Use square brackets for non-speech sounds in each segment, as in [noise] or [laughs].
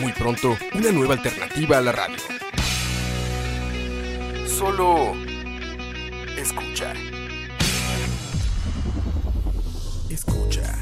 Muy pronto, una nueva alternativa a la radio. Solo escucha. Escucha.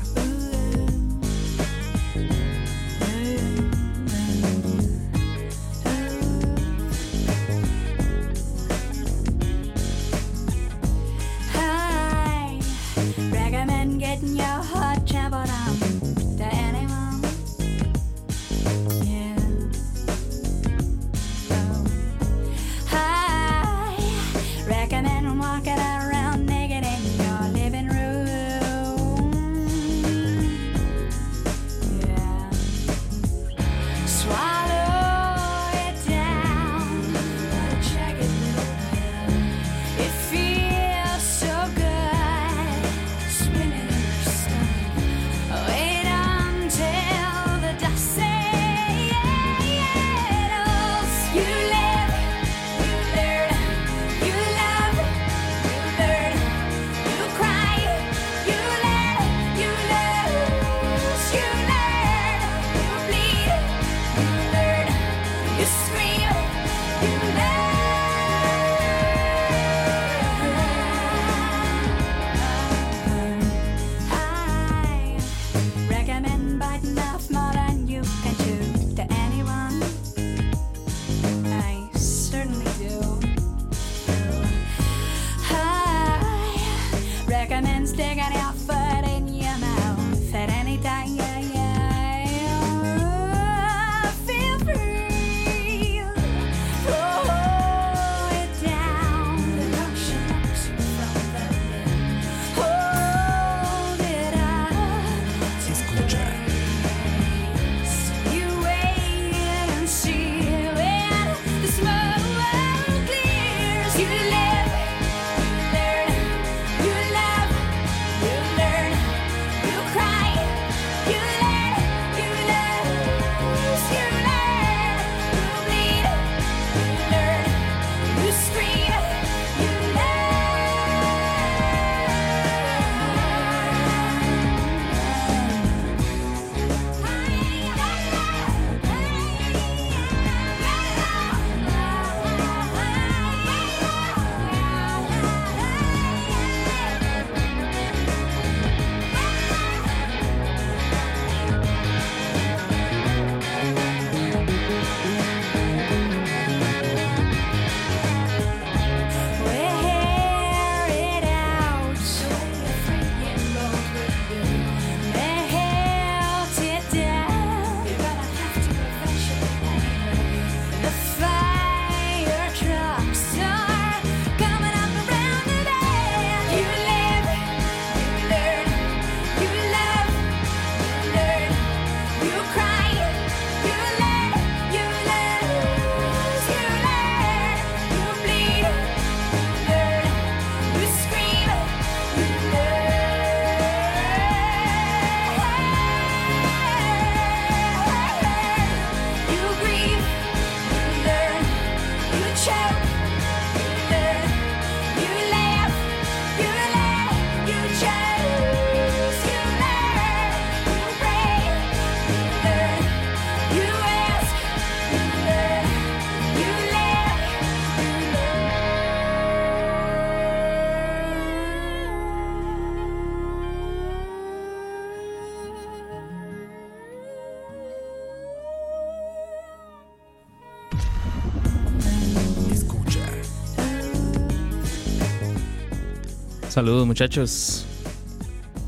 Saludos muchachos.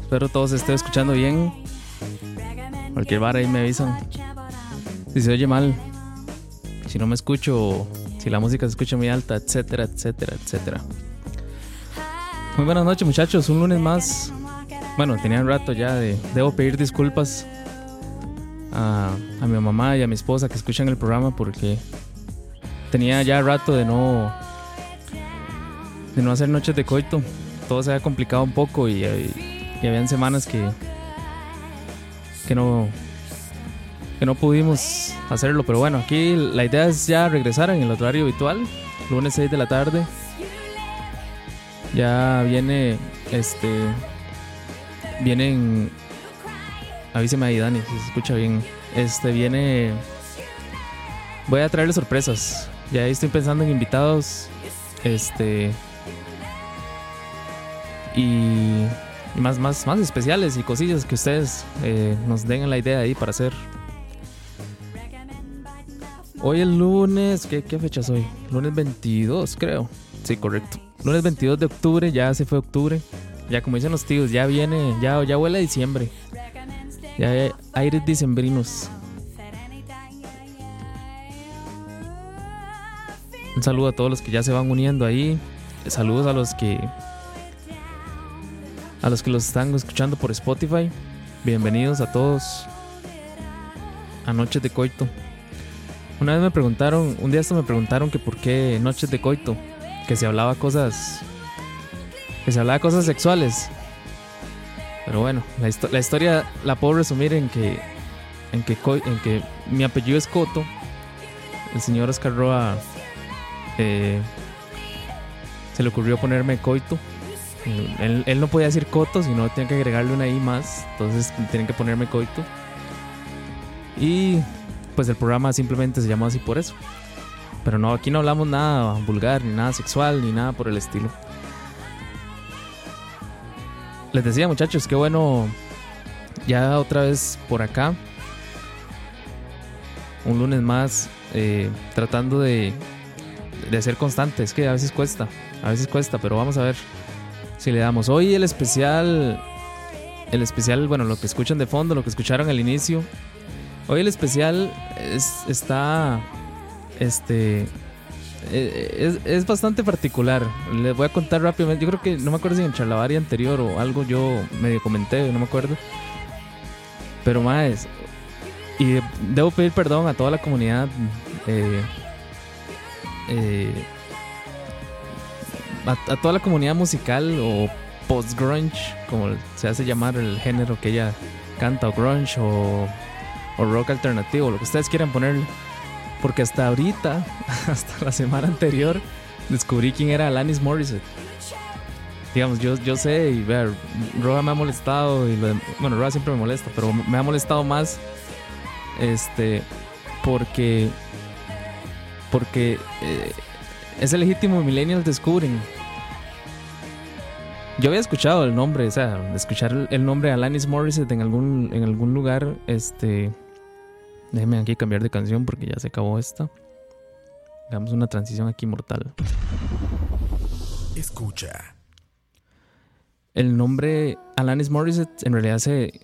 Espero todos estén escuchando bien. Cualquier vara ahí me avisan. Si se oye mal, si no me escucho, si la música se escucha muy alta, etcétera, etcétera, etcétera. Muy buenas noches muchachos, un lunes más. Bueno, tenía un rato ya de... Debo pedir disculpas a, a mi mamá y a mi esposa que escuchan el programa porque tenía ya rato de no de no hacer noches de coito. Todo se había complicado un poco y, y, y habían semanas que que no que no pudimos hacerlo, pero bueno, aquí la idea es ya regresar en el horario habitual, lunes 6 de la tarde. Ya viene este vienen avíseme ahí Dani, si se escucha bien. Este viene voy a traerle sorpresas. Ya estoy pensando en invitados este y y más, más, más especiales y cosillas que ustedes eh, nos den la idea ahí para hacer. Hoy el lunes, ¿qué, ¿qué fecha es hoy? Lunes 22, creo. Sí, correcto. Lunes 22 de octubre, ya se fue octubre. Ya como dicen los tíos, ya viene, ya, ya huele a diciembre. Ya hay aires dicembrinos. Un saludo a todos los que ya se van uniendo ahí. Saludos a los que a los que los están escuchando por Spotify. Bienvenidos a todos a Noches de Coito. Una vez me preguntaron, un día esto me preguntaron que por qué Noches de Coito, que se hablaba cosas que se hablaba cosas sexuales. Pero bueno, la, la historia la puedo resumir en que en que en que mi apellido es Coto. El señor Oscar Roa eh, se le ocurrió ponerme Coito. Él, no podía decir coto, sino tenía que agregarle una I más. Entonces tienen que ponerme coito. Y pues el programa simplemente se llamó así por eso. Pero no, aquí no hablamos nada vulgar, ni nada sexual, ni nada por el estilo. Les decía muchachos, qué bueno ya otra vez por acá. Un lunes más eh, tratando de, de ser constante. Es que a veces cuesta, a veces cuesta, pero vamos a ver si le damos. Hoy el especial, el especial, bueno, lo que escuchan de fondo, lo que escucharon al inicio. Hoy el especial es, está, este, eh, es, es bastante particular. Les voy a contar rápidamente. Yo creo que, no me acuerdo si en Charlavaria anterior o algo yo medio comenté, no me acuerdo. Pero más, y debo pedir perdón a toda la comunidad. eh, eh, a, toda la comunidad musical o post-grunge, como se hace llamar el género que ella canta, o grunge o, rock alternativo, lo que ustedes quieran ponerle. Porque hasta ahorita, [laughs] hasta la semana anterior, descubrí quién era Alanis Morissette. Digamos, yo, yo sé, y vea, Roa me ha molestado, y bueno, Roa siempre me molesta, pero me ha molestado más este porque porque eh, ese legítimo millennial descubren yo había escuchado el nombre o sea escuchar el, nombre de Alanis Morissette en algún en algún lugar este déjenme aquí cambiar de canción porque ya se acabó esta hagamos una transición aquí mortal Escucha. el nombre Alanis Morissette en realidad se,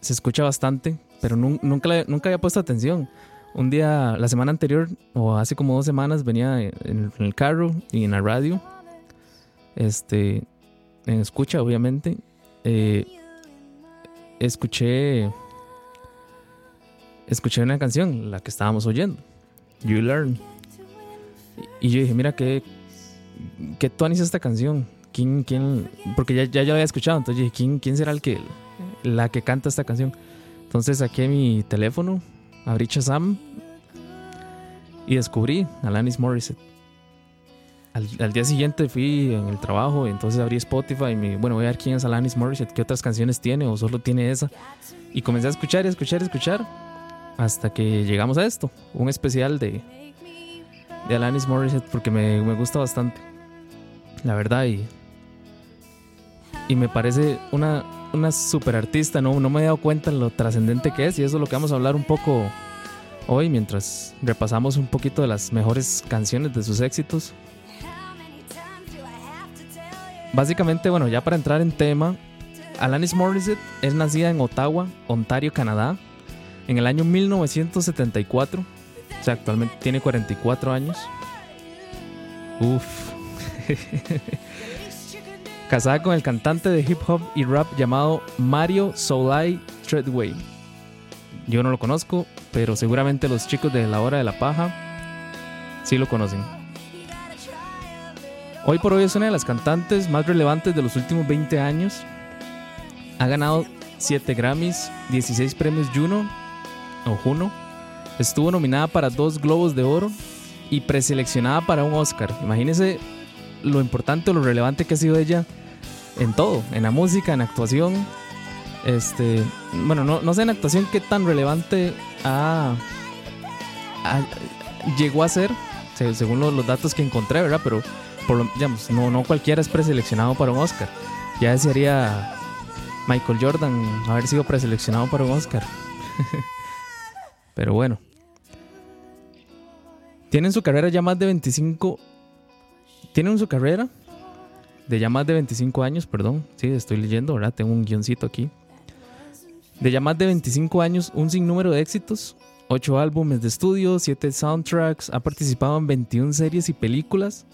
se escucha bastante, pero nun- nunca, nunca había puesto atención. Un día, la semana anterior, o hace como dos semanas, venía en el carro y en la radio, este, en escucha, obviamente, eh, escuché, escuché una canción, la que estábamos oyendo, You Learn. Y, yo dije, mira, qué, qué tuanis esta canción. ¿Quién, quién? Porque ya, ya, la había escuchado, entonces dije, ¿quién, quién será el que, la que canta esta canción? Entonces saqué mi teléfono, abrí Shazam y descubrí Alanis Morissette. Al, al día siguiente fui en el trabajo, y entonces abrí Spotify y me, bueno, voy a ver quién es Alanis Morissette, qué otras canciones tiene o solo tiene esa. Y comencé a escuchar y escuchar y escuchar hasta que llegamos a esto, un especial de, de Alanis Morissette porque me, me gusta bastante, la verdad, y, y me parece una, una super artista, ¿no? no me he dado cuenta lo trascendente que es y eso es lo que vamos a hablar un poco hoy mientras repasamos un poquito de las mejores canciones de sus éxitos. Básicamente, bueno, ya para entrar en tema, Alanis Morissette es nacida en Ottawa, Ontario, Canadá, en el año 1974. O sea, actualmente tiene 44 años. Uf. [laughs] Casada con el cantante de hip hop y rap llamado Mario Soulai Treadway. Yo no lo conozco, pero seguramente los chicos de la hora de la paja sí lo conocen. Hoy por hoy es una de las cantantes más relevantes de los últimos 20 años. Ha ganado 7 Grammys, 16 premios Juno o Juno. Estuvo nominada para dos Globos de Oro y preseleccionada para un Oscar. Imagínense lo importante o lo relevante que ha sido ella en todo, en la música, en actuación. Este, bueno, no, sé en actuación qué tan relevante ha, llegó a ser, se- según los, los datos que encontré, ¿verdad? Pero no, no cualquiera es preseleccionado para un Oscar. Ya desearía Michael Jordan haber sido preseleccionado para un Oscar. [laughs] Pero bueno. Tienen su carrera ya más de 25. Tienen su carrera de ya más de 25 años, perdón. Sí, estoy leyendo, ¿verdad? Tengo un guioncito aquí. De ya más de 25 años, un sinnúmero de éxitos. 8 álbumes de estudio, 7 soundtracks, ha participado en 21 series y películas.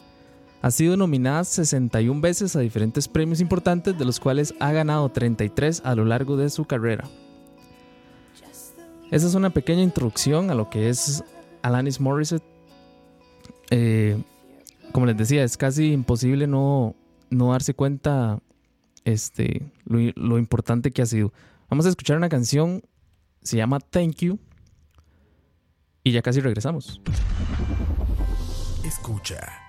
Ha sido nominada 61 veces a diferentes premios importantes, de los cuales ha ganado 33 a lo largo de su carrera. Esa es una pequeña introducción a lo que es Alanis Morissette. Eh, como les decía, es casi imposible no, no darse cuenta este, lo, lo importante que ha sido. Vamos a escuchar una canción, se llama Thank You, y ya casi regresamos. Escucha.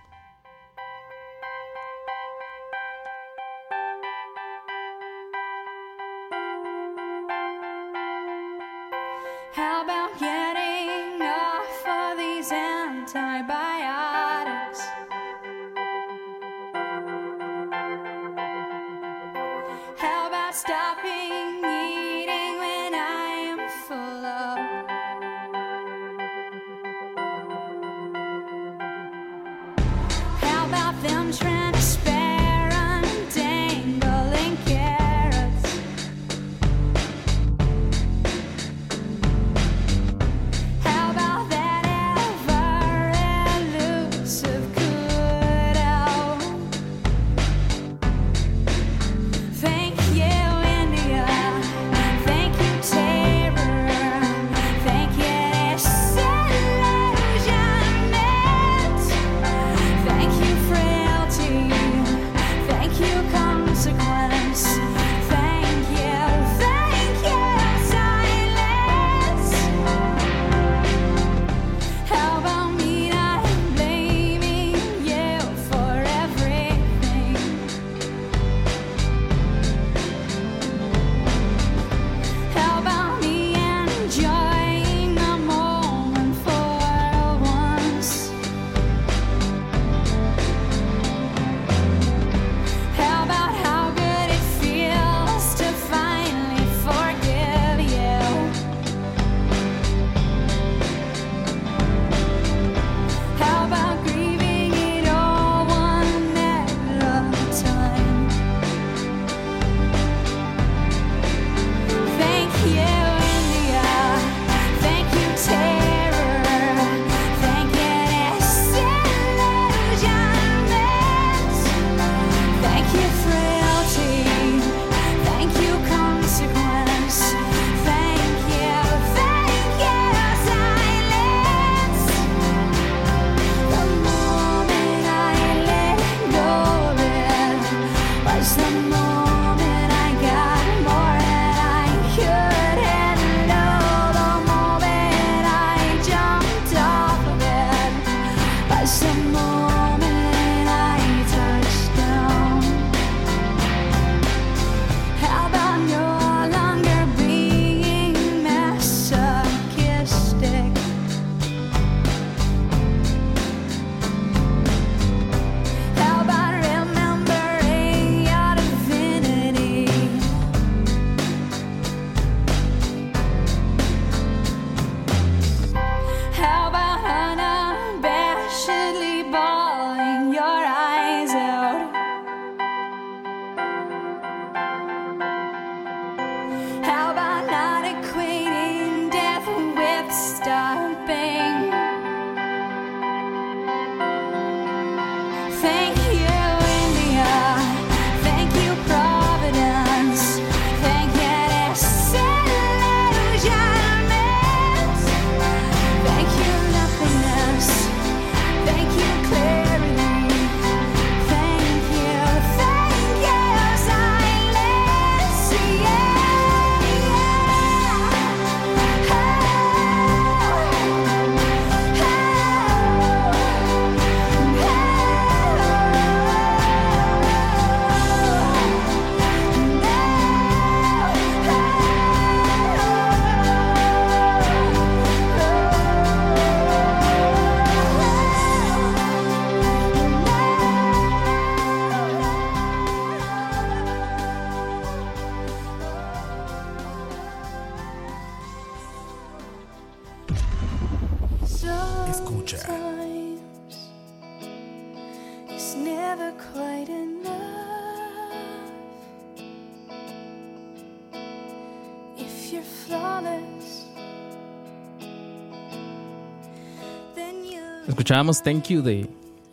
Escuchábamos Thank You de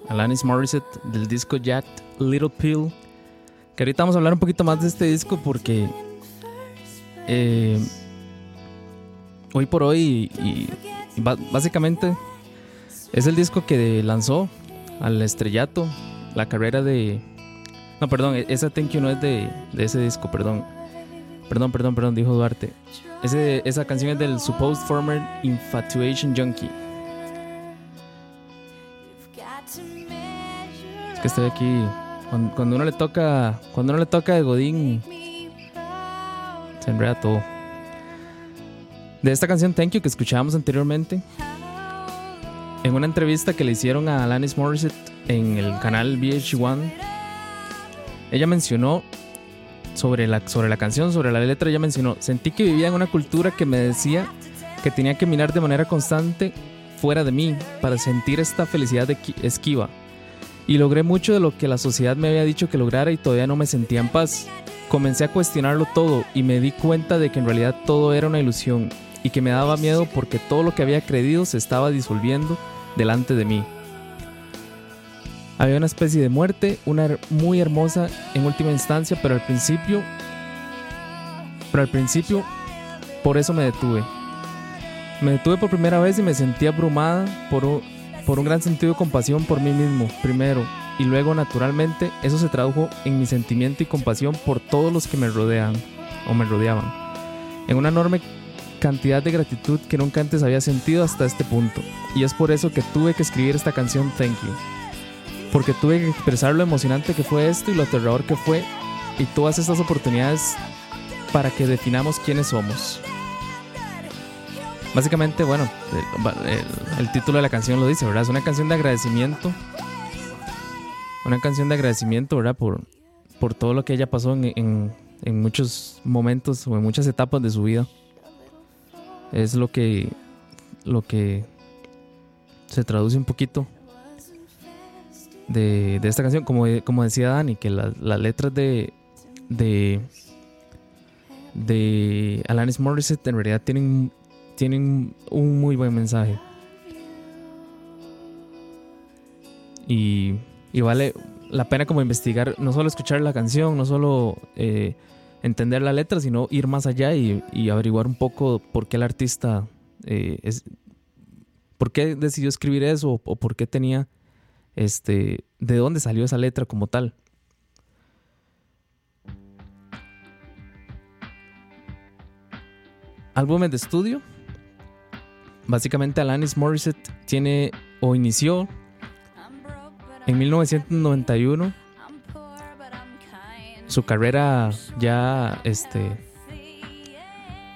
Alanis Morissette del disco Jack Little Pill. Que ahorita vamos a hablar un poquito más de este disco porque eh, hoy por hoy y, básicamente es el disco que lanzó al estrellato la carrera de... No, perdón, e- esa Thank You no es de, de ese disco, perdón. Perdón, perdón, perdón, dijo Duarte. Ese, esa canción es del Supposed Former Infatuation Junkie. Que estoy aquí. Cuando, cuando uno le toca. Cuando uno le toca de Godín, se enreda todo. De esta canción Thank You que escuchábamos anteriormente, en una entrevista que le hicieron a Alanis Morissette en el canal VH1, ella mencionó sobre la, sobre la canción, sobre la letra, ella mencionó, sentí que vivía en una cultura que me decía que tenía que mirar de manera constante fuera de mí para sentir esta felicidad de qui- esquiva. Y logré mucho de lo que la sociedad me había dicho que lograra y todavía no me sentía en paz. Comencé a cuestionarlo todo y me di cuenta de que en realidad todo era una ilusión y que me daba miedo porque todo lo que había creído se estaba disolviendo delante de mí. Había una especie de muerte, una muy hermosa en última instancia, pero al principio, pero al principio, por eso me detuve. Me detuve por primera vez y me sentí abrumada por por un gran sentido de compasión por mí mismo, primero, y luego naturalmente eso se tradujo en mi sentimiento y compasión por todos los que me rodean o me rodeaban, en una enorme cantidad de gratitud que nunca antes había sentido hasta este punto, y es por eso que tuve que escribir esta canción Thank You, porque tuve que expresar lo emocionante que fue esto y lo aterrador que fue, y todas estas oportunidades para que definamos quiénes somos. Básicamente, bueno, el, título de la canción lo dice, ¿verdad? Es una canción de agradecimiento. Una canción de agradecimiento, ¿verdad? Por, por todo lo que ella pasó en, en- en muchos momentos o en muchas etapas de su vida. Es lo que, lo que se traduce un poquito de, de esta canción. Como, como decía Dani, que la- las letras de, de, de Alanis Morissette en realidad tienen tienen un muy buen mensaje. Y, vale la pena como investigar, no solo escuchar la canción, no solo eh, entender la letra, sino ir más allá y, y averiguar un poco por qué el artista eh, es, por qué decidió escribir eso o, o por qué tenía, este, de dónde salió esa letra como tal. Álbumes de estudio. Básicamente Alanis Morissette tiene o inició en 1991 su carrera ya este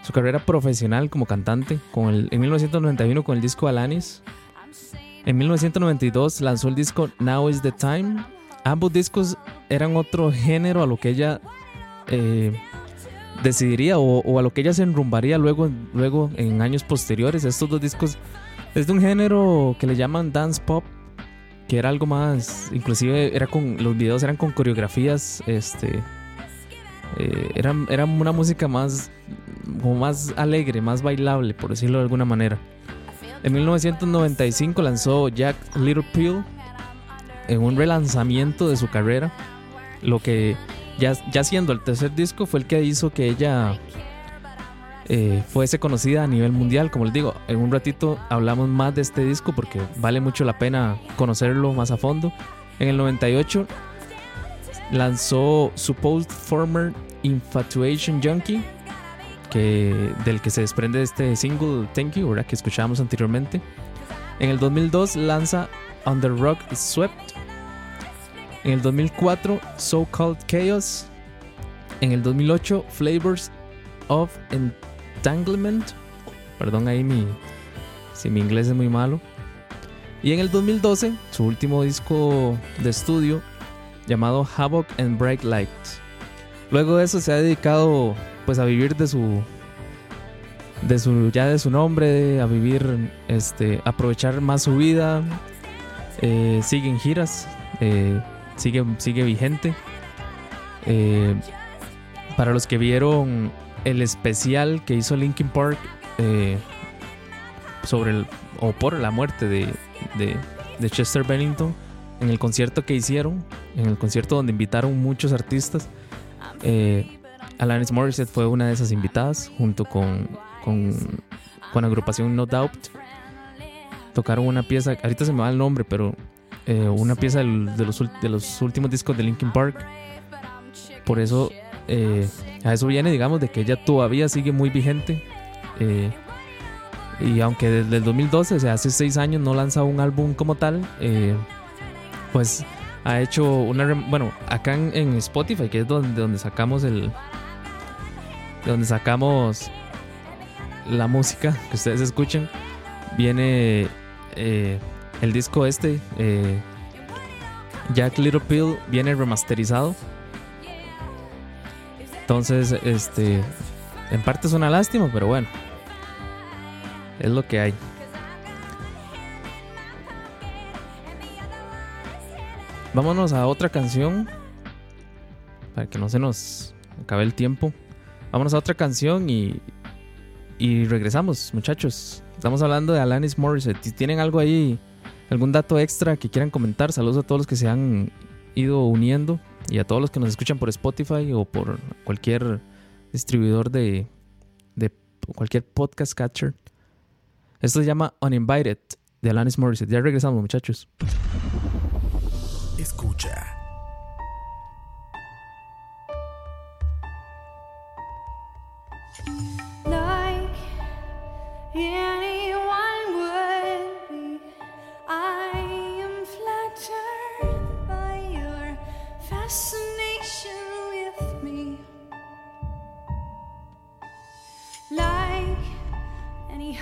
su carrera profesional como cantante con el, en 1991 con el disco Alanis. En 1992 lanzó el disco Now is the Time. Ambos discos eran otro género a lo que ella eh, decidiría o, a lo que ella se enrumbaría luego, luego en años posteriores. Estos dos discos es de un género que le llaman dance pop, que era algo más, inclusive era con los videos eran con coreografías, este, eh, era, era una música más, como más alegre, más bailable, por decirlo de alguna manera. En 1995 lanzó Jack Little Pill en un relanzamiento de su carrera, lo que ya, siendo el tercer disco fue el que hizo que ella eh, fuese conocida a nivel mundial. Como les digo, en un ratito hablamos más de este disco porque vale mucho la pena conocerlo más a fondo. En el 98 lanzó Supposed Former Infatuation Junkie, que, del que se desprende este single Thank You, ¿verdad? que escuchábamos anteriormente. En el 2002 lanza Under Rock Swept. En el 2004 So Called Chaos. En el 2008 Flavors of Entanglement. Perdón ahí mi, si mi inglés es muy malo. Y en el 2012 su último disco de estudio llamado Havoc and Bright Lights. Luego de eso se ha dedicado pues a vivir de su de su, ya de su nombre, a vivir, este, aprovechar más su vida. Eh, sigue en giras, eh, sigue, sigue vigente. Eh, para los que vieron el especial que hizo Linkin Park eh, sobre o por la muerte de, de- Chester Bennington, en el concierto que hicieron, en el concierto donde invitaron muchos artistas, eh, Alanis Morissette fue una de esas invitadas junto con, con, con agrupación No Doubt. Tocaron una pieza, ahorita se me va el nombre, pero eh, una pieza del- de, los, de los últimos discos de Linkin Park. Por eso, eh, a eso viene, digamos, de que ella todavía sigue muy vigente. eh, y aunque desde el 2012, o sea, hace seis años, no lanza un álbum como tal, pues ha hecho una. Bueno, acá en, Spotify, que es donde, donde sacamos el. De donde sacamos la música que ustedes escuchan, viene el disco este, eh, Jack Little Pill, viene remasterizado. Entonces, este, en parte es una lástima, pero bueno, es lo que hay. Vámonos a otra canción para que no se nos acabe el tiempo. Vámonos a otra canción y, y regresamos, muchachos. Estamos hablando de Alanis Morissette. Si tienen algo ahí, algún dato extra que quieran comentar, saludos a todos los que se han ido uniendo y a todos los que nos escuchan por Spotify o por cualquier distribuidor de, de cualquier podcast catcher. Esto se llama Uninvited de Alanis Morissette. Ya regresamos, muchachos. Escucha. like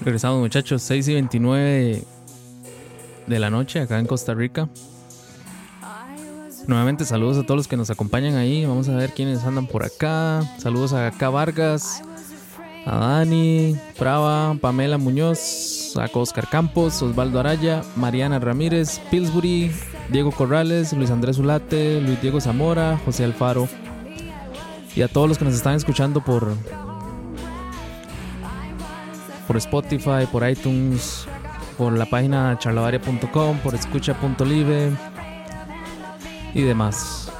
Regresamos muchachos, 6 y 29 de la noche acá en Costa Rica. Nuevamente saludos a todos los que nos acompañan ahí. Vamos a ver quiénes andan por acá. Saludos a K. Vargas, a Dani, Prava, Pamela Muñoz, a Oscar Campos, Osvaldo Araya, Mariana Ramírez, Pillsbury, Diego Corrales, Luis Andrés Ulate, Luis Diego Zamora, José Alfaro. Y a todos los que nos están escuchando por, por Spotify, por iTunes, por la página charlavaria.com, por escucha.live y demás.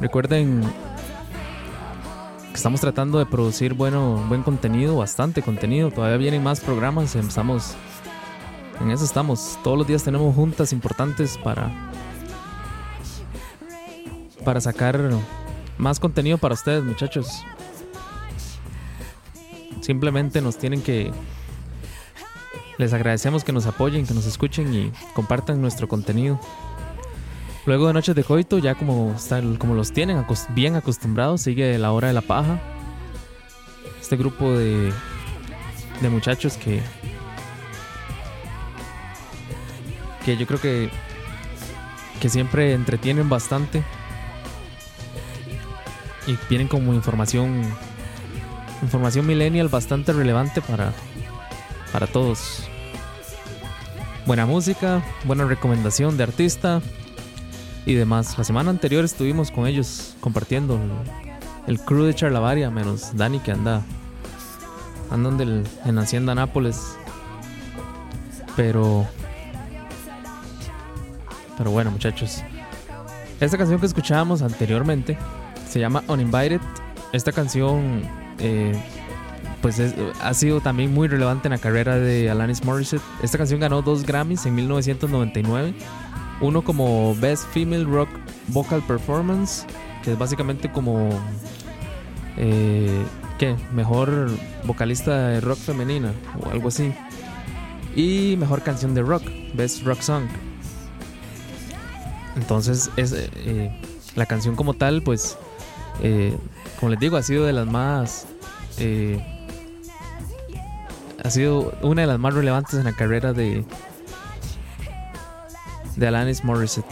Recuerden que estamos tratando de producir bueno, buen contenido, bastante contenido. Todavía vienen más programas. Estamos en eso estamos. Todos los días tenemos juntas importantes para para sacar más contenido para ustedes, muchachos. Simplemente nos tienen que les agradecemos que nos apoyen, que nos escuchen y compartan nuestro contenido. Luego de Noches de Coito, ya como, como los tienen bien acostumbrados, sigue la hora de la paja. Este grupo de, de muchachos que, que yo creo que, que siempre entretienen bastante y vienen como información, información millennial bastante relevante para, para todos. Buena música, buena recomendación de artista y demás. La semana anterior estuvimos con ellos compartiendo el, crew de Charlavaria, menos Dani que anda andan del, en Hacienda Nápoles. Pero pero bueno, muchachos. Esta canción que escuchábamos anteriormente se llama Uninvited. Esta canción eh, pues es- ha sido también muy relevante en la carrera de Alanis Morissette. Esta canción ganó dos Grammys en 1999. Uno como Best Female Rock Vocal Performance, que es básicamente como eh, ¿qué? Mejor vocalista de rock femenina o algo así. Y mejor canción de rock, Best Rock Song. Entonces es eh, la canción como tal, pues eh, como les digo, ha sido de las más eh, ha sido una de las más relevantes en la carrera de de Alanis Morissette.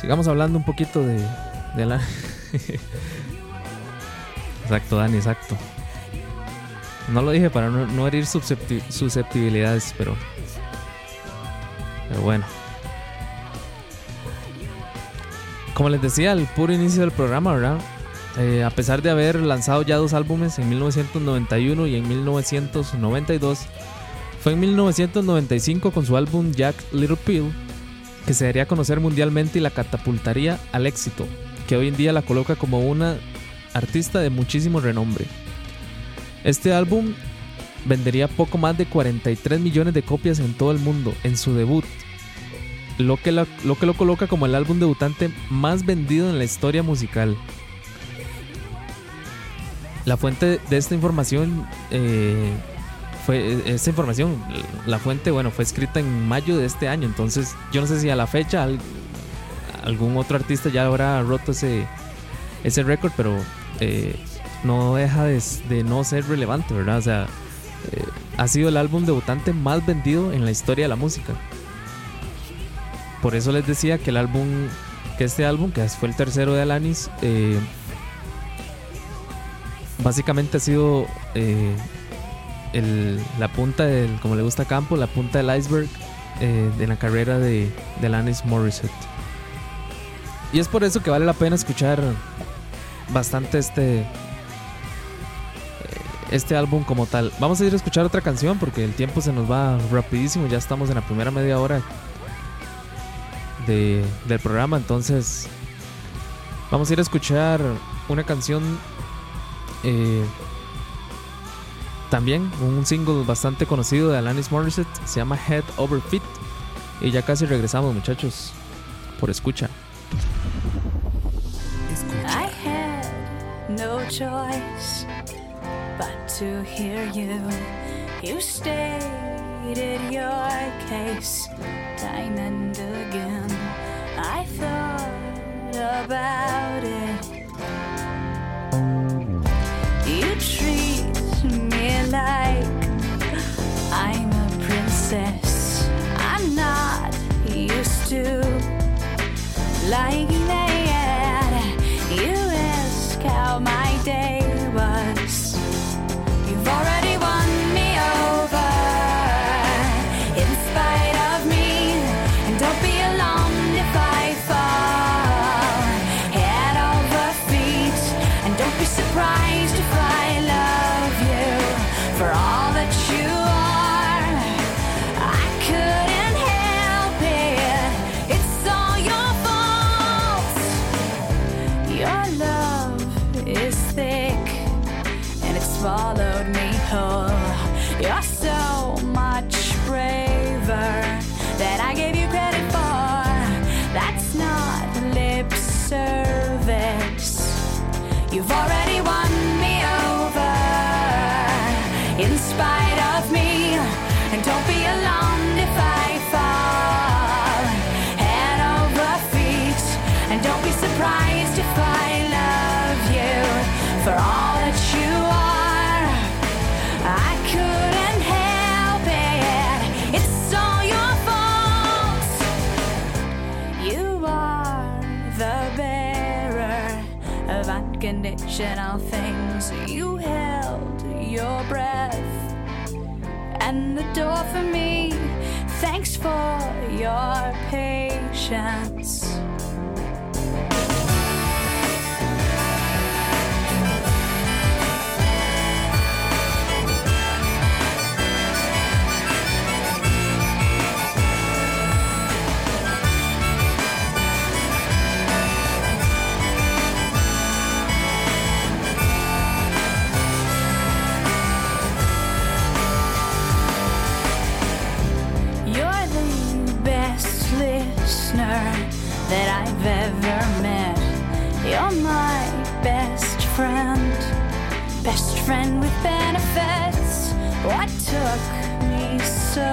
Sigamos hablando un poquito de, de Alanis. [laughs] exacto, Dani, exacto. No lo dije para no, no herir suscepti- susceptibilidades, pero. Pero bueno. Como les decía al puro inicio del programa, ¿verdad? Eh, a pesar de haber lanzado ya dos álbumes en 1991 y en 1992, fue en 1995 con su álbum Jack Little Pill que se daría a conocer mundialmente y la catapultaría al éxito, que hoy en día la coloca como una artista de muchísimo renombre. Este álbum vendería poco más de 43 millones de copias en todo el mundo en su debut, lo que, lo que lo coloca como el álbum debutante más vendido en la historia musical. La fuente de esta información eh, fue esta información, la fuente, bueno, fue escrita en mayo de este año, entonces yo no sé si a la fecha al- algún otro artista ya habrá roto ese ese récord, pero eh, no deja de, de no ser relevante, ¿verdad? O sea, eh, ha sido el álbum debutante más vendido en la historia de la música. Por eso les decía que el álbum, que este álbum, que fue el tercero de Alanis, eh, básicamente ha sido eh, la punta del, como le gusta a Campo, la punta del iceberg eh, de la carrera de, de Alanis Morissette. Y es por eso que vale la pena escuchar bastante este este álbum como tal. Vamos a ir a escuchar otra canción porque el tiempo se nos va rapidísimo. Ya estamos en la primera media hora de- del programa. Entonces, vamos a ir a escuchar una canción. eh, también un single bastante conocido de Alanis Morissette. Se llama Head Over Feet. Y ya casi regresamos, muchachos. Por escucha. I had no choice but to hear you. You stated your case time and again. I thought about it. You treat me like I'm a princess. I'm not used to like that. Unconditional things. You held your breath and the door for me. Thanks for your patience. Friend with benefits. What took me so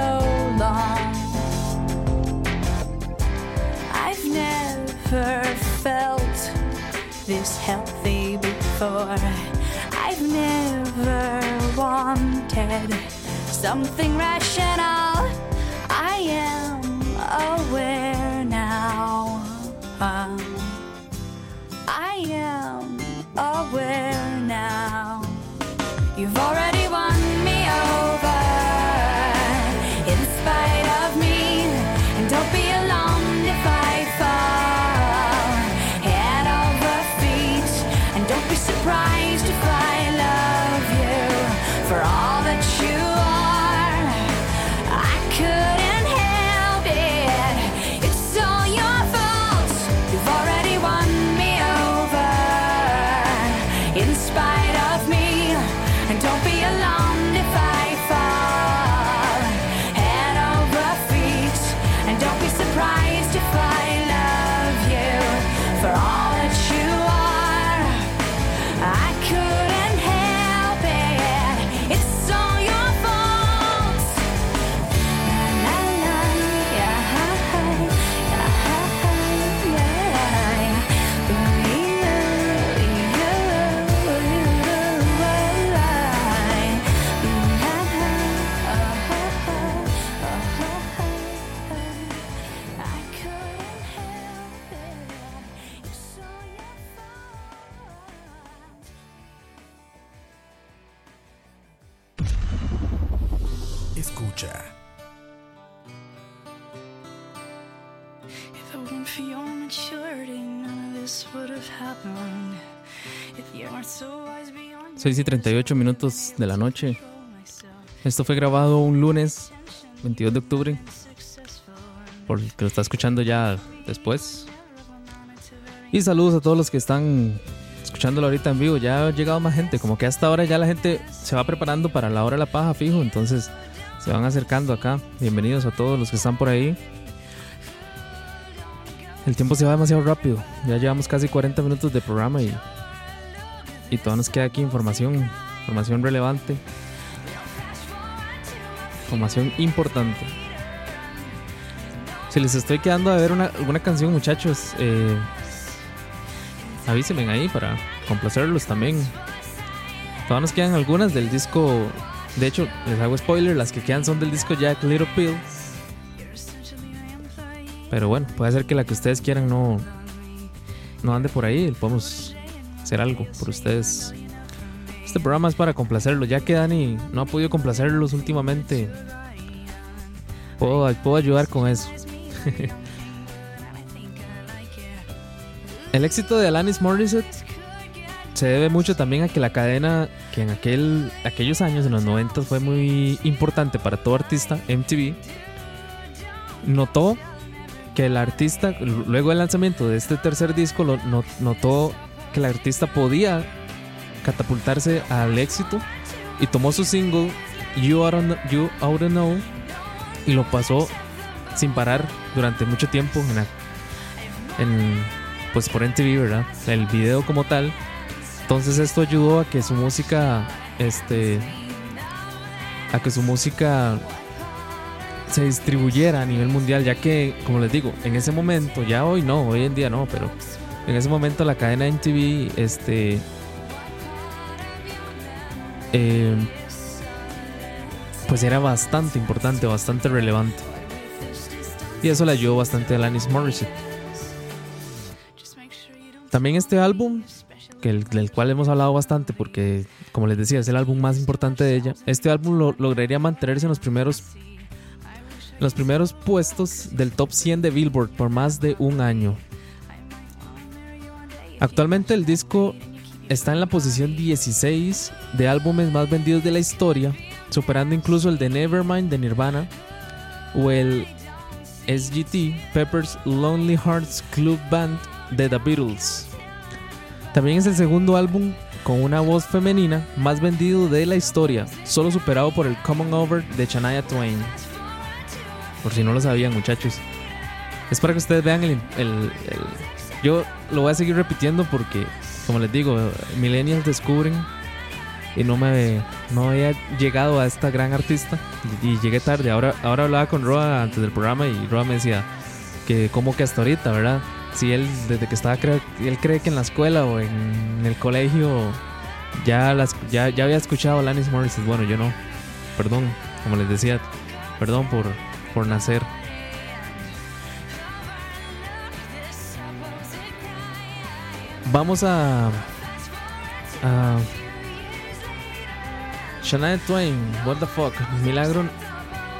long? I've never felt this healthy before. I've never wanted something rational. I am aware now. Um, I am aware. You've already 6 y 38 minutos de la noche. Esto fue grabado un lunes 22 de octubre. Por el que lo está escuchando ya después. Y saludos a todos los que están escuchándolo ahorita en vivo. Ya ha llegado más gente. Como que hasta ahora ya la gente se va preparando para la hora de la paja fijo. Entonces se van acercando acá. Bienvenidos a todos los que están por ahí. El tiempo se va demasiado rápido. Ya llevamos casi 40 minutos de programa y, y todavía nos queda aquí información. Información relevante. Información importante. Si les estoy quedando a ver una, alguna canción, muchachos, eh, avísenme ahí para complacerlos también. Todavía nos quedan algunas del disco. De hecho, les hago spoiler, las que quedan son del disco Jack Little Pill. Pero bueno, puede ser que la que ustedes quieran no, no ande por ahí. Podemos hacer algo por ustedes. Este programa es para complacerlos. Ya que Dani no ha podido complacerlos últimamente, puedo, puedo ayudar con eso. El éxito de Alanis Morissette se debe mucho también a que la cadena, que en aquel, aquellos años, en los 90, fue muy importante para todo artista, MTV, notó que el artista, luego del lanzamiento de este tercer disco, lo, no- notó que el artista podía catapultarse al éxito y tomó su single You Oughta, you Oughta Know y lo pasó sin parar durante mucho tiempo en, la- en, pues por MTV, ¿verdad? El video como tal. Entonces esto ayudó a que su música, este, a que su música se distribuyera a nivel mundial, ya que, como les digo, en ese momento, ya hoy no, hoy en día no, pero en ese momento la cadena MTV, este, eh, pues era bastante importante, bastante relevante. Y eso le ayudó bastante a Alanis Morissette. También este álbum, que el, del cual hemos hablado bastante, porque como les decía, es el álbum más importante de ella. Este álbum lo- lograría mantenerse en los primeros, los primeros puestos del top 100 de Billboard por más de un año. Actualmente el disco está en la posición 16 de álbumes más vendidos de la historia, superando incluso el de Nevermind de Nirvana o el SGT Pepper's Lonely Hearts Club Band de The Beatles. También es el segundo álbum con una voz femenina más vendido de la historia, solo superado por el Common Over de Shania Twain. Por si no lo sabían, muchachos. Es para que ustedes vean el, Yo lo voy a seguir repitiendo porque, como les digo, millennials descubren y no me no había llegado a esta gran artista y, llegué tarde. Ahora, ahora hablaba con Roa antes del programa y Roa me decía que como que hasta ahorita, ¿verdad? Si él desde que estaba creo, él cree que en la escuela o en el colegio ya las ya, ya había escuchado a Alanis Morissette. Bueno, yo no. Perdón, como les decía, perdón por por nacer. Vamos a a Shania Twain, what the fuck, Milagro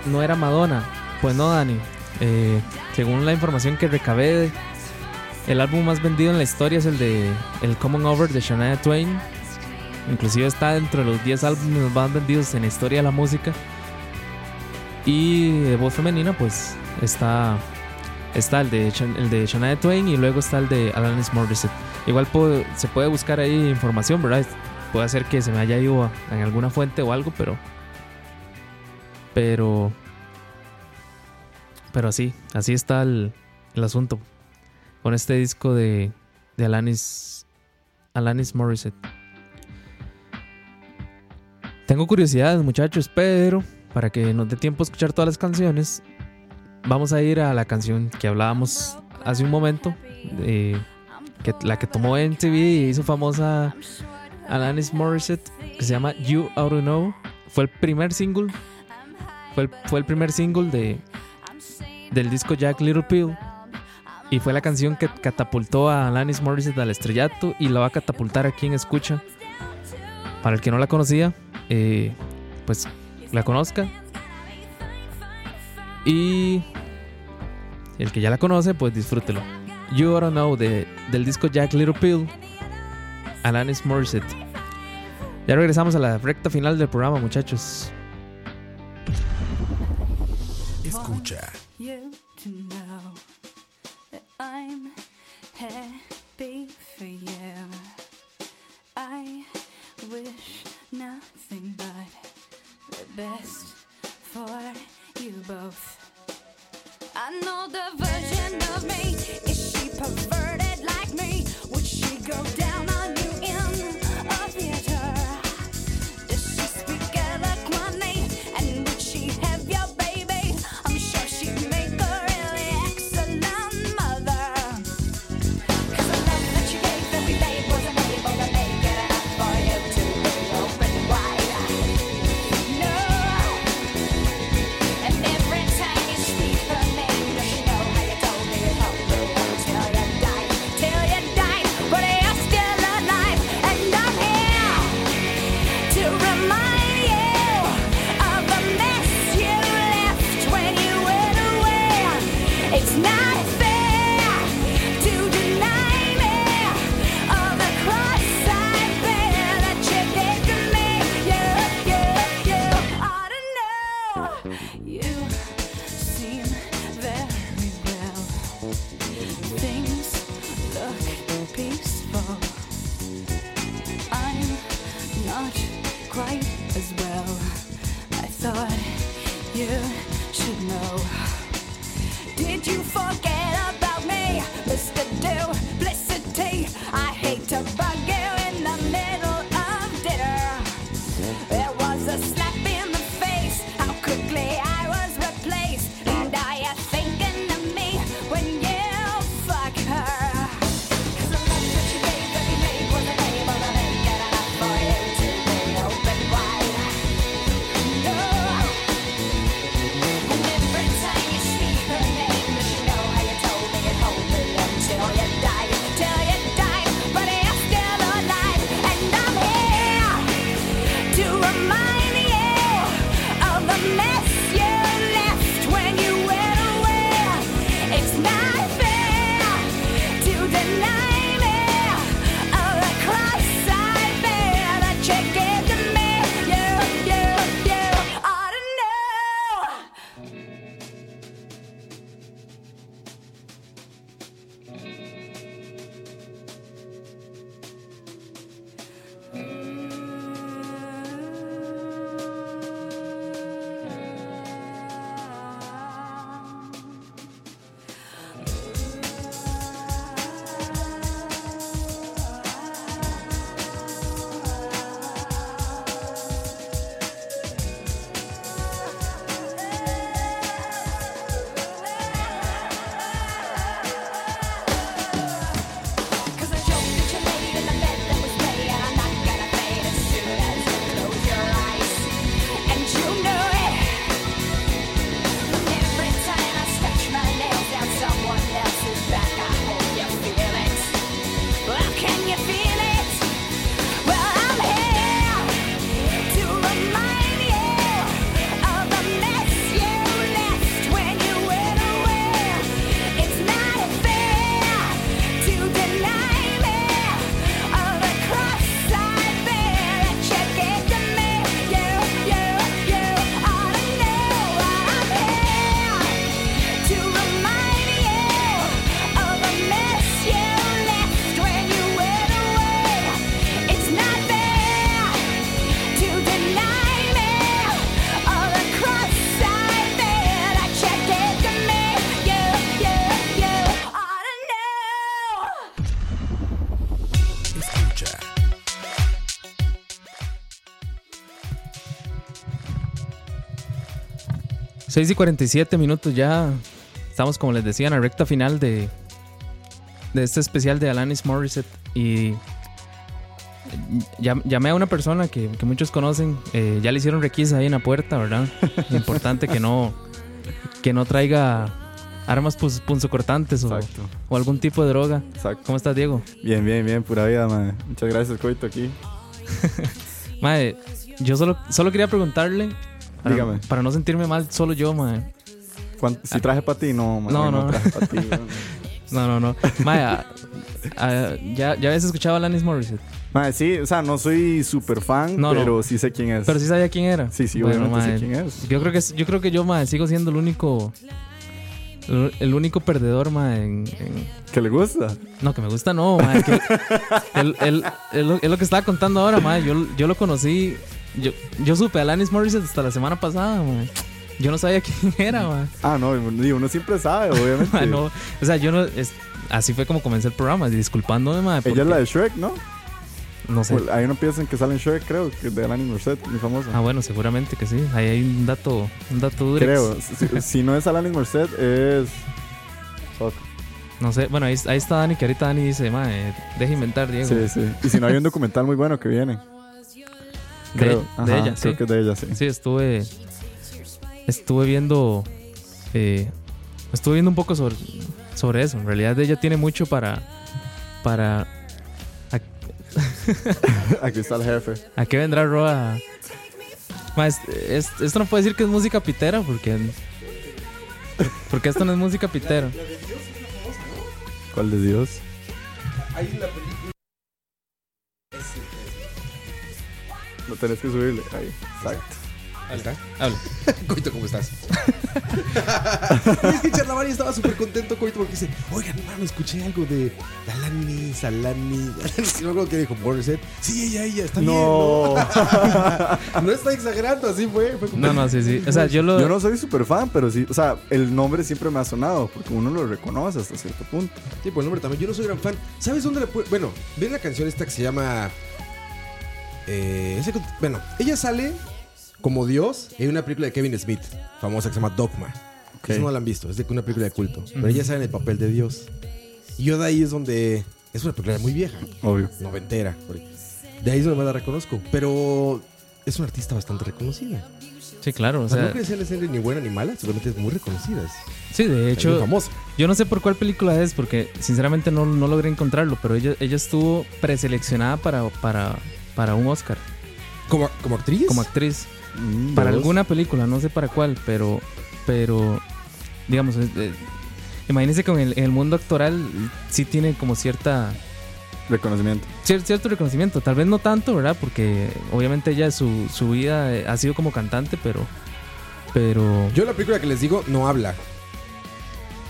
no era Madonna. Pues no, Dani. Eh, según la información que recabé, el álbum más vendido en la historia es el de El Common Over de Shania Twain. Inclusive está dentro de los 10 álbumes más vendidos en la historia de la música. Y de voz femenina, pues está está el de, el de Shania Twain y luego está el de Alanis Morissette. Igual puedo- se puede buscar ahí información, ¿verdad? Puede ser que se me haya ido en alguna fuente o algo, pero. Pero. Pero así, así está el, el asunto. Con este disco de, de Alanis. Alanis Morissette. Tengo curiosidades, muchachos, pero para que nos dé tiempo a escuchar todas las canciones, vamos a ir a la canción que hablábamos hace un momento. la que tomó MTV y hizo famosa Alanis Morissette, que se llama You Oughta Know. Fue el primer single. Fue el, fue el primer single de, del disco Jack Little Pill. Y fue la canción que catapultó a Alanis Morissette al estrellato y la va a catapultar a quien escucha. Para el que no la conocía, eh, pues la conozca. Y el que ya la conoce, pues disfrútelo. You Oughta Know de, del disco Jack Little Pill, Alanis Morissette. Ya regresamos a la recta final del programa, muchachos. Escucha. you to know that I'm happy for you. I wish nothing but the best for you both. I know the version of me. Is she perverted like me? Would she go 6 y 47 minutos ya. Estamos, como les decía, en la recta final de, de este especial de Alanis Morissette. Y llamé a una persona que, que muchos conocen. Eh, ya le hicieron requisa ahí en la puerta, ¿verdad? [laughs] Importante que no, que no traiga armas punzocortantes o, o algún tipo de droga. Exacto. ¿Cómo estás, Diego? Bien, bien, bien, pura vida, madre. Muchas gracias, Coito, aquí. [laughs] madre, yo solo, solo quería preguntarle para, Dígame. para no sentirme mal, solo yo. ¿Cuán- Si traje para ti, no, man, No, hoy no. traje para ti. [laughs] man. No, no, no. Mae, ah, ah, ¿ya, ¿ya habías escuchado a Alanis Morissette? Mae, sí, o sea, no soy súper fan, No, no. pero sí sé quién es. Pero sí sabía quién era. Sí, sí, Bueno, obviamente mae, sé quién es. Yo creo que yo creo que yo, mae, sigo siendo el único el, el único perdedor, mae, en, en- ¿Que le gusta? no, que me gusta no, mae, que él, él- él lo- es lo que estaba contando ahora, mae. Yo, yo lo conocí, yo, yo supe a Alanis Morissette hasta la semana pasada, mae. Yo no sabía [laughs] quién era, mae. Ah, no, uno siempre sabe, obviamente. Mae, [laughs] no, o sea, yo no es- así fue como comencé el programa, disculpándome, mae, Ella es la de Shrek, ¿no? no sé. Hay una pieza en que sale en Shrek, creo, que de Alanis Morissette, muy famosa. Ah, bueno, seguramente que sí. Ahí hay un dato, un dato duro. creo. Si, [laughs] si no es Alanis Morissette, es... Fuck. No sé, bueno, ahí, ahí está Dani, que ahorita Dani dice, mae, deja inventar, Diego. Sí, sí. Y si no, hay un documental muy bueno que viene. De, Creo. de Ajá, ella, sí. Creo que es de ella, sí. Sí, estuve. Estuve viendo. eh, estuve viendo un poco sobre, sobre eso. En realidad, ella tiene mucho para. Para. [laughs] Aquí está el jefe. ¿A qué vendrá Roa? Ma, es- es- esto no puede decir que es música pitera, porque. Porque esto no es música pitera. ¿Cuál de Dios? Lo tenés que subirle. Ahí. Exacto. Ahí está. Habla. [laughs] Coito, ¿cómo estás? [laughs] es que Charlavaria estaba súper contento, Coito, porque dice: Oigan, hermano, escuché algo de Alani, Salani. [laughs] Y luego que dijo Morissette. Sí, ella, ella, está No. bien. No, no está exagerando, así fue. fue como- No, no, sí, sí. O sea, yo lo. Yo no soy súper fan, pero sí, o sea, el nombre siempre me ha sonado, porque uno lo reconoce hasta cierto punto. Sí, por el nombre también. Yo no soy gran fan. ¿Sabes dónde la puede.? Bueno, ven la canción esta que se llama. Eh, ese- bueno, ella sale como Dios en una película de Kevin Smith, famosa que se llama Dogma. Ok. Eso no la han visto, es de una película de culto. Pero ella sale en el papel de Dios. Y yo de ahí es donde. Es una película muy vieja, Obvio. noventera. De ahí es donde más la reconozco. Pero es una artista bastante reconocida. Sí, claro. O sea, no sea ni buena ni mala, simplemente es muy reconocida. Es, sí, de es muy hecho, famosa. yo no sé por cuál película es, porque sinceramente no, no logré encontrarlo, pero ella, ella estuvo preseleccionada para, para, para un Oscar ¿Como, como actriz? como actriz. Mm, Para alguna película, no sé para cuál, pero, pero digamos, es- eh, imagínense que en el, en el mundo actoral sí tiene como cierta Reconocimiento. cier- cierto reconocimiento, tal vez no tanto, ¿verdad? Porque obviamente ella su, su vida eh, ha sido como cantante, pero pero Yo la película que les digo no habla.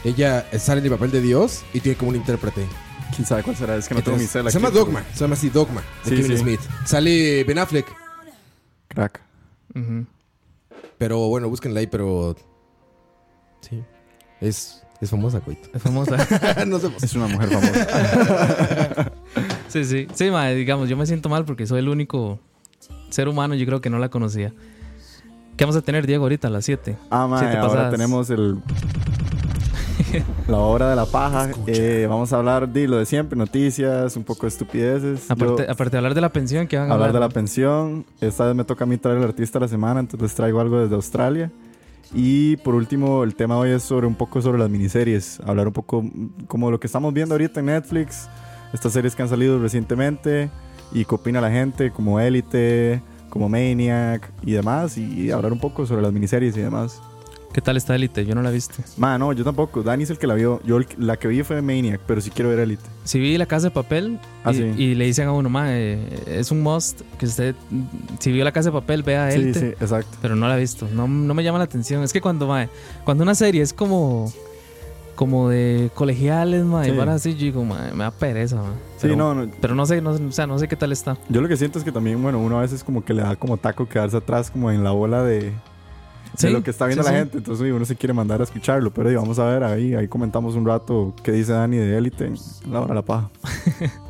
Ella sale en el papel de Dios y tiene como un intérprete. ¿Quién sabe cuál será? Es que no tengo mi cel se llama aquí, Dogma, se llama así Dogma, de Sí, Kevin sí. Smith. Sale Ben Affleck, Crack. ujú. pero bueno, búsquenla ahí, pero sí. Es, es famosa, coito. es famosa. [laughs] no sé. Es una mujer famosa. [laughs] sí, sí. Sí, mae, digamos, yo me siento mal porque soy el único ser humano, yo creo que no la conocía. ¿Qué vamos a tener, Diego, ahorita a las 7? Ah, mae, Siete ahora pasadas. tenemos el... [laughs] La hora de la paja. Eh, vamos a hablar de lo de siempre, noticias, un poco de estupideces. Aparte, Yo- aparte de hablar de la pensión, que van a hablar hablar? de la pensión. Esta vez me toca a mí traer el artista de la semana, entonces les traigo algo desde Australia. Y por último, el tema hoy es sobre un poco sobre las miniseries. Hablar un poco mm, como lo que estamos viendo ahorita en Netflix, estas series que han salido recientemente y qué opina la gente, como Élite, como Maniac y demás. Y hablar un poco sobre las miniseries y demás. ¿Qué tal está Elite? Yo no la he visto. Ma, no, yo tampoco. Dani es el que la vio. Yo el- la que vi fue Maniac, pero sí quiero ver Élite. Si vi La Casa de Papel Ah, y, sí. y le dicen a uno, ma, eh, es un must que usted, si vio La Casa de Papel, vea Sí, Elite. sí, exacto. Pero no la he visto. No, no me llama la atención. Es que cuando, ma, cuando una serie es como como de colegiales, ma, y Sí. varas así, yo digo, ma, me da pereza, ma. Sí, Pero- no, no, Pero no sé, no, o sea, no sé qué tal está. Yo lo que siento es que también, bueno, uno a veces como que le da como taco quedarse atrás como en la bola de, de Sí, lo que está viendo sí, la sí. gente. Entonces uno se quiere mandar a escucharlo. Pero vamos a ver, ahí, ahí comentamos un rato qué dice Dani de Élite la hora de la paja. [laughs]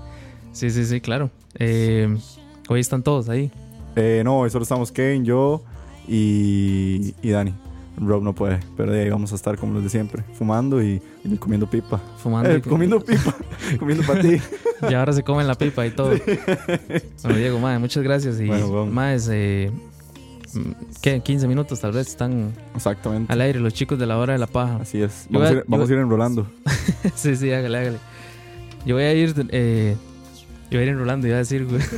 Sí, sí, sí, claro. Eh, hoy están todos ahí. Eh, no, hoy solo estamos Kane, yo y, y Dani. Rob no puede, pero de ahí vamos a estar como los de siempre, fumando y, y comiendo pipa. Fumando. Eh, y- comiendo pipa, [laughs] comiendo para ti. [laughs] Y ahora se comen la pipa y todo. Bueno, Diego, mae, muchas gracias. Y Bueno, bueno. más, eh, ¿qué? 15 minutos tal vez están Exactamente. al aire los chicos de la hora de la paja. Así es. Vamos, a a- ir, vamos a ir enrolando. [laughs] sí, sí, hágale, hágale. Yo voy a ir, eh, yo voy a ir enrolando, iba a decir, güey. [laughs]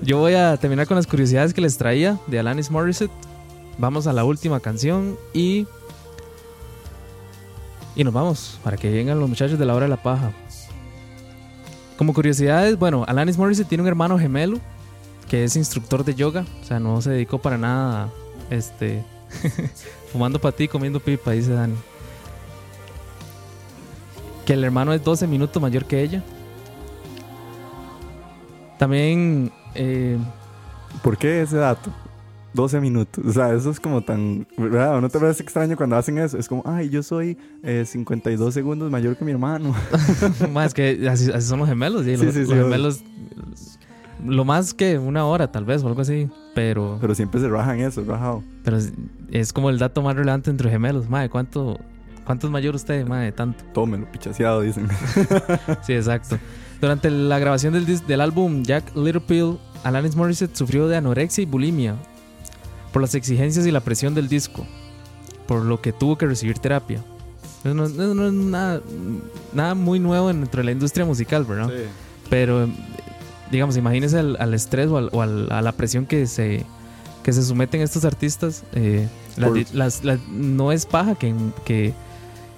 Yo voy a terminar con las curiosidades que les traía de Alanis Morissette. Vamos a la última canción y. Y nos vamos para que vengan los muchachos de la hora de la paja. Como curiosidades, bueno, Alanis Morissette tiene un hermano gemelo que es instructor de yoga. O sea, no se dedicó para nada, este, [laughs] fumando para ti, comiendo pipa, dice Dani. Que el hermano es 12 minutos mayor que ella. También, eh, ¿Por qué ese dato? 12 minutos. O sea, eso es como tan. ¿Verdad? ¿No te parece extraño cuando hacen eso? Es como, ay, yo soy eh, 52 segundos mayor que mi hermano. [laughs] más que así, así son los gemelos. sí, Sí, los, sí, los gemelos, lo más que una hora tal vez o algo así. Pero, Pero siempre se rajan eso, rajado. pero es, es como el dato más relevante entre gemelos. Madre, ¿cuánto, ¿cuánto es mayor usted? Madre, tanto. Tómelo, pichaseado, dicen. [laughs] Sí, exacto. Durante la grabación del, del álbum Jack Little Pill, Alanis Morissette sufrió de anorexia y bulimia por las exigencias y la presión del disco, por lo que tuvo que recibir terapia. No, no es nada, nada muy nuevo dentro de la industria musical, ¿verdad? Pero, eh, digamos, imagínense al, al estrés o, al- o al- a la presión que se, que se someten estos artistas. eh, las Por- di- las- las- no es paja que, que,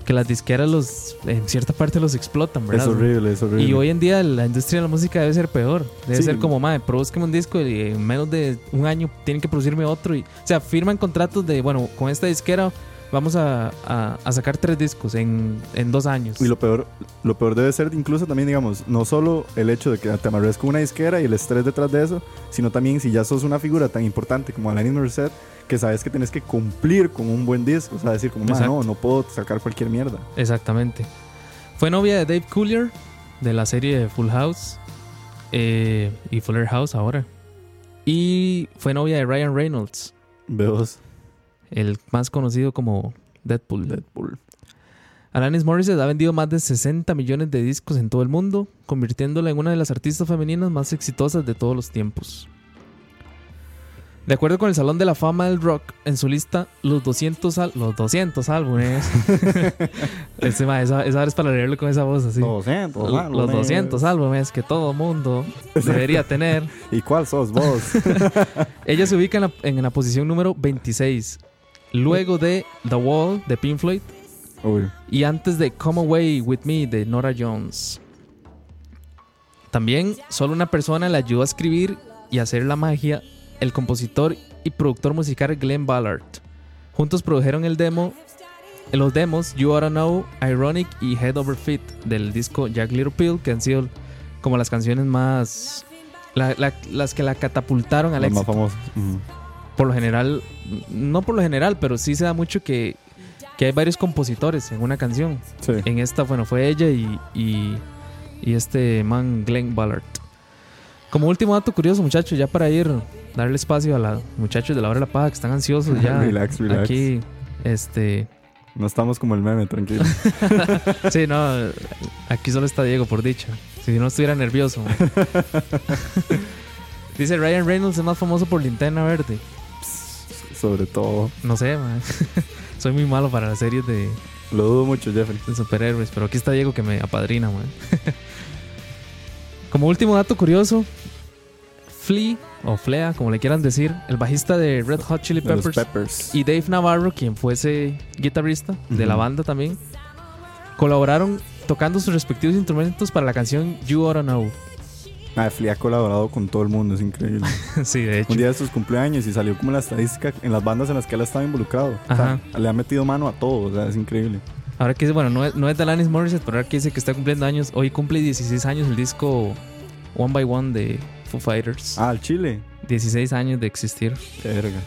que las disqueras los en cierta parte los explotan, ¿verdad? Es horrible, es horrible. Y hoy en día la industria de la música debe ser peor. Debe Sí. ser como, madre, produzcame un disco y en menos de un año tienen que producirme otro. Y, o sea, firman contratos de, bueno, con esta disquera vamos a, a- a sacar tres discos en, en dos años. Y lo peor, lo peor debe ser incluso también, digamos, no solo el hecho de que te amarres con una disquera y el estrés detrás de eso, sino también si ya sos una figura tan importante como Alanis Morissette, que sabes que tienes que cumplir con un buen disco. O sea, decir como, "Ma, Exacto. no, no puedo sacar cualquier mierda. Exactamente. Fue novia de Dave Coulier de la serie Full House eh, y Fuller House ahora. Y fue novia de Ryan Reynolds, Veos el más conocido como Deadpool. Deadpool. Alanis Morissette ha vendido más de 60 millones de discos en todo el mundo, convirtiéndola en una de las artistas femeninas más exitosas de todos los tiempos. De acuerdo con el Salón de la Fama del Rock, en su lista, los 200, al- los 200 álbumes. [laughs] Ese ma, esa, esa es para leerlo con esa voz así. 200, L- mano, los ne. 200 álbumes que todo mundo debería tener. ¿Y cuál sos vos? [laughs] Ella se ubica en la, en la posición número 26, luego de The Wall de Pink Floyd y antes de Come Away With Me de Nora Jones. También solo una persona le ayudó a escribir y hacer la magia, el compositor y productor musical Glenn Ballard. Juntos produjeron el demo, los demos You Oughta Know, Ironic y Head Over Feet del disco Jack Little Pill, que han sido como las canciones más... la- la- las que la catapultaron al los más éxito famosos. Ujú. Por lo general, no por lo general, pero sí se da mucho que, que hay varios compositores en una canción. Sí. En esta, bueno, fue ella y, y, y este man Glenn Ballard. Como último dato curioso, muchachos, ya para ir, darle espacio a los muchachos de la hora de la paja que están ansiosos ya. [laughs] Relax, relax. Aquí, este. No estamos como el meme, tranquilo. [laughs] Sí, no, aquí solo está Diego, por dicha. Si no estuviera nervioso. [laughs] Dice Ryan Reynolds es más famoso por Linterna Verde. Sobre todo. No sé, man. [laughs] Soy muy malo para las series de, Lo dudo mucho, Jeffrey. de superhéroes, pero aquí está Diego que me apadrina, man. [laughs] Como último dato curioso, Flea, o Flea, como le quieran decir, el bajista de Red Hot Chili Peppers, Peppers. y Dave Navarro, quien fuese guitarrista de la banda también, colaboraron tocando sus respectivos instrumentos para la canción You Oughta Know. Ah, Flea ha colaborado con todo el mundo, es increíble. [laughs] sí, de hecho. Un día de sus cumpleaños y salió como la estadística en las bandas en las que él estaba involucrado. O sea, le ha metido mano a todo, o sea, es increíble. Ahora que dice, bueno, no es, no es de Alanis Morissette, pero ahora que dice que está cumpliendo años, hoy cumple 16 años el disco One by One de Foo Fighters. Ah, el Chile. 16 años de existir. Qué verga.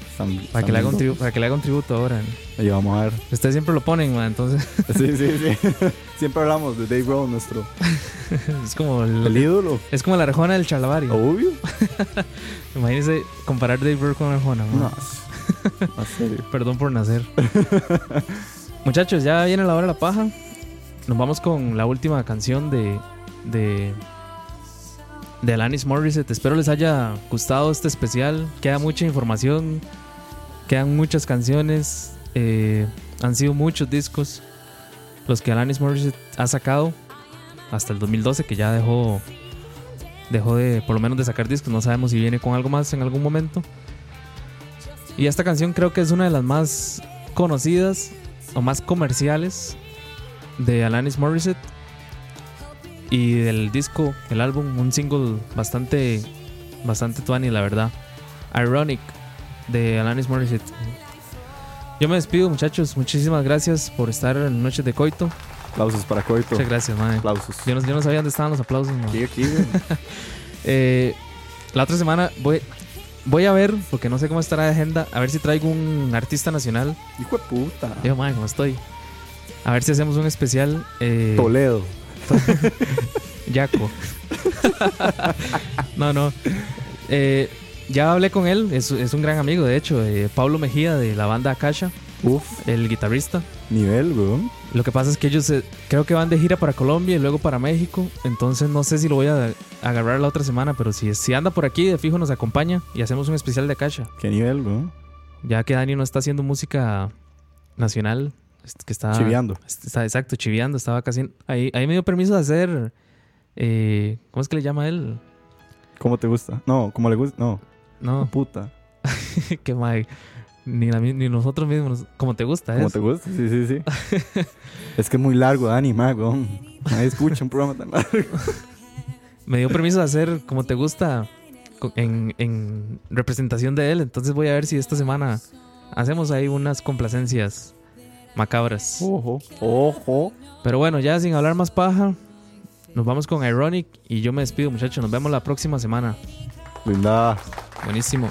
Para que, le haga un bien tribu- para que le haga un tributo ahora. Vamos a ver. Ustedes siempre lo ponen, man, entonces [laughs] Sí, sí, sí. [laughs] Siempre hablamos de Dave Grohl, nuestro [laughs] es como el- el ídolo. es como la Arjona del Charlavario. Obvio. Imagínense comparar Dave Grohl con Arjona, man. No. Serio. Perdón por nacer. Muchachos, ya viene la hora de la paja. Nos vamos con la última canción de de de Alanis Morissette. Espero les haya gustado este especial. Queda mucha información, quedan muchas canciones, eh, han sido muchos discos los que Alanis Morissette ha sacado hasta el 2012 que ya dejó dejó de por lo menos de sacar discos. No sabemos si viene con algo más en algún momento. Y esta canción creo que es una de las más conocidas o más comerciales de Alanis Morissette. Y del disco, el álbum, un single bastante, bastante tuani, la verdad. Ironic de Alanis Morissette. Yo me despido, muchachos. Muchísimas gracias por estar en Noches de Coito. Aplausos para Coito. Muchas gracias, madre. Aplausos. Yo no, yo no sabía dónde estaban los aplausos, man. Aquí, aquí. [laughs] Eh, la otra semana voy, voy a ver, porque no sé cómo estará de agenda, a ver si traigo un artista nacional. Hijo de puta. Yo, madre, ¿cómo estoy? A ver si hacemos un especial. Eh, Toledo. [laughs] Yaco. [laughs] no, no. Eh, ya hablé con él, es, es un gran amigo, de hecho, eh, Pablo Mejía de la banda Akasha, Uf, el guitarrista. nivel, weón. Lo que pasa es que ellos eh, creo que van de gira para Colombia y luego para México. Entonces no sé si lo voy a agarrar la otra semana, pero si, si anda por aquí, de fijo nos acompaña y hacemos un especial de Akasha. Qué nivel, weón. Ya que Dani no está haciendo música nacional, que está... Chiviando. Está exacto, chiviando, estaba casi... Ahí, ahí me dio permiso de hacer... eh, ¿Cómo es que le llama él? ¿Cómo te gusta? No, ¿cómo le gusta? No, No, [laughs] puta. [laughs] qué mal. Ni, la ni nosotros mismos. Como te gusta, Como es. te gusta, sí, sí, sí. [laughs] es que es muy largo, Dani, magón. Nadie escucha un programa tan largo. Me dio permiso de hacer como te gusta en, en representación de él. Entonces voy a ver si esta semana hacemos ahí unas complacencias macabras. Ojo, ojo. Pero bueno, ya sin hablar más paja, nos vamos con Ironic y yo me despido, muchachos. Nos vemos la próxima semana. Linda. Buenísimo.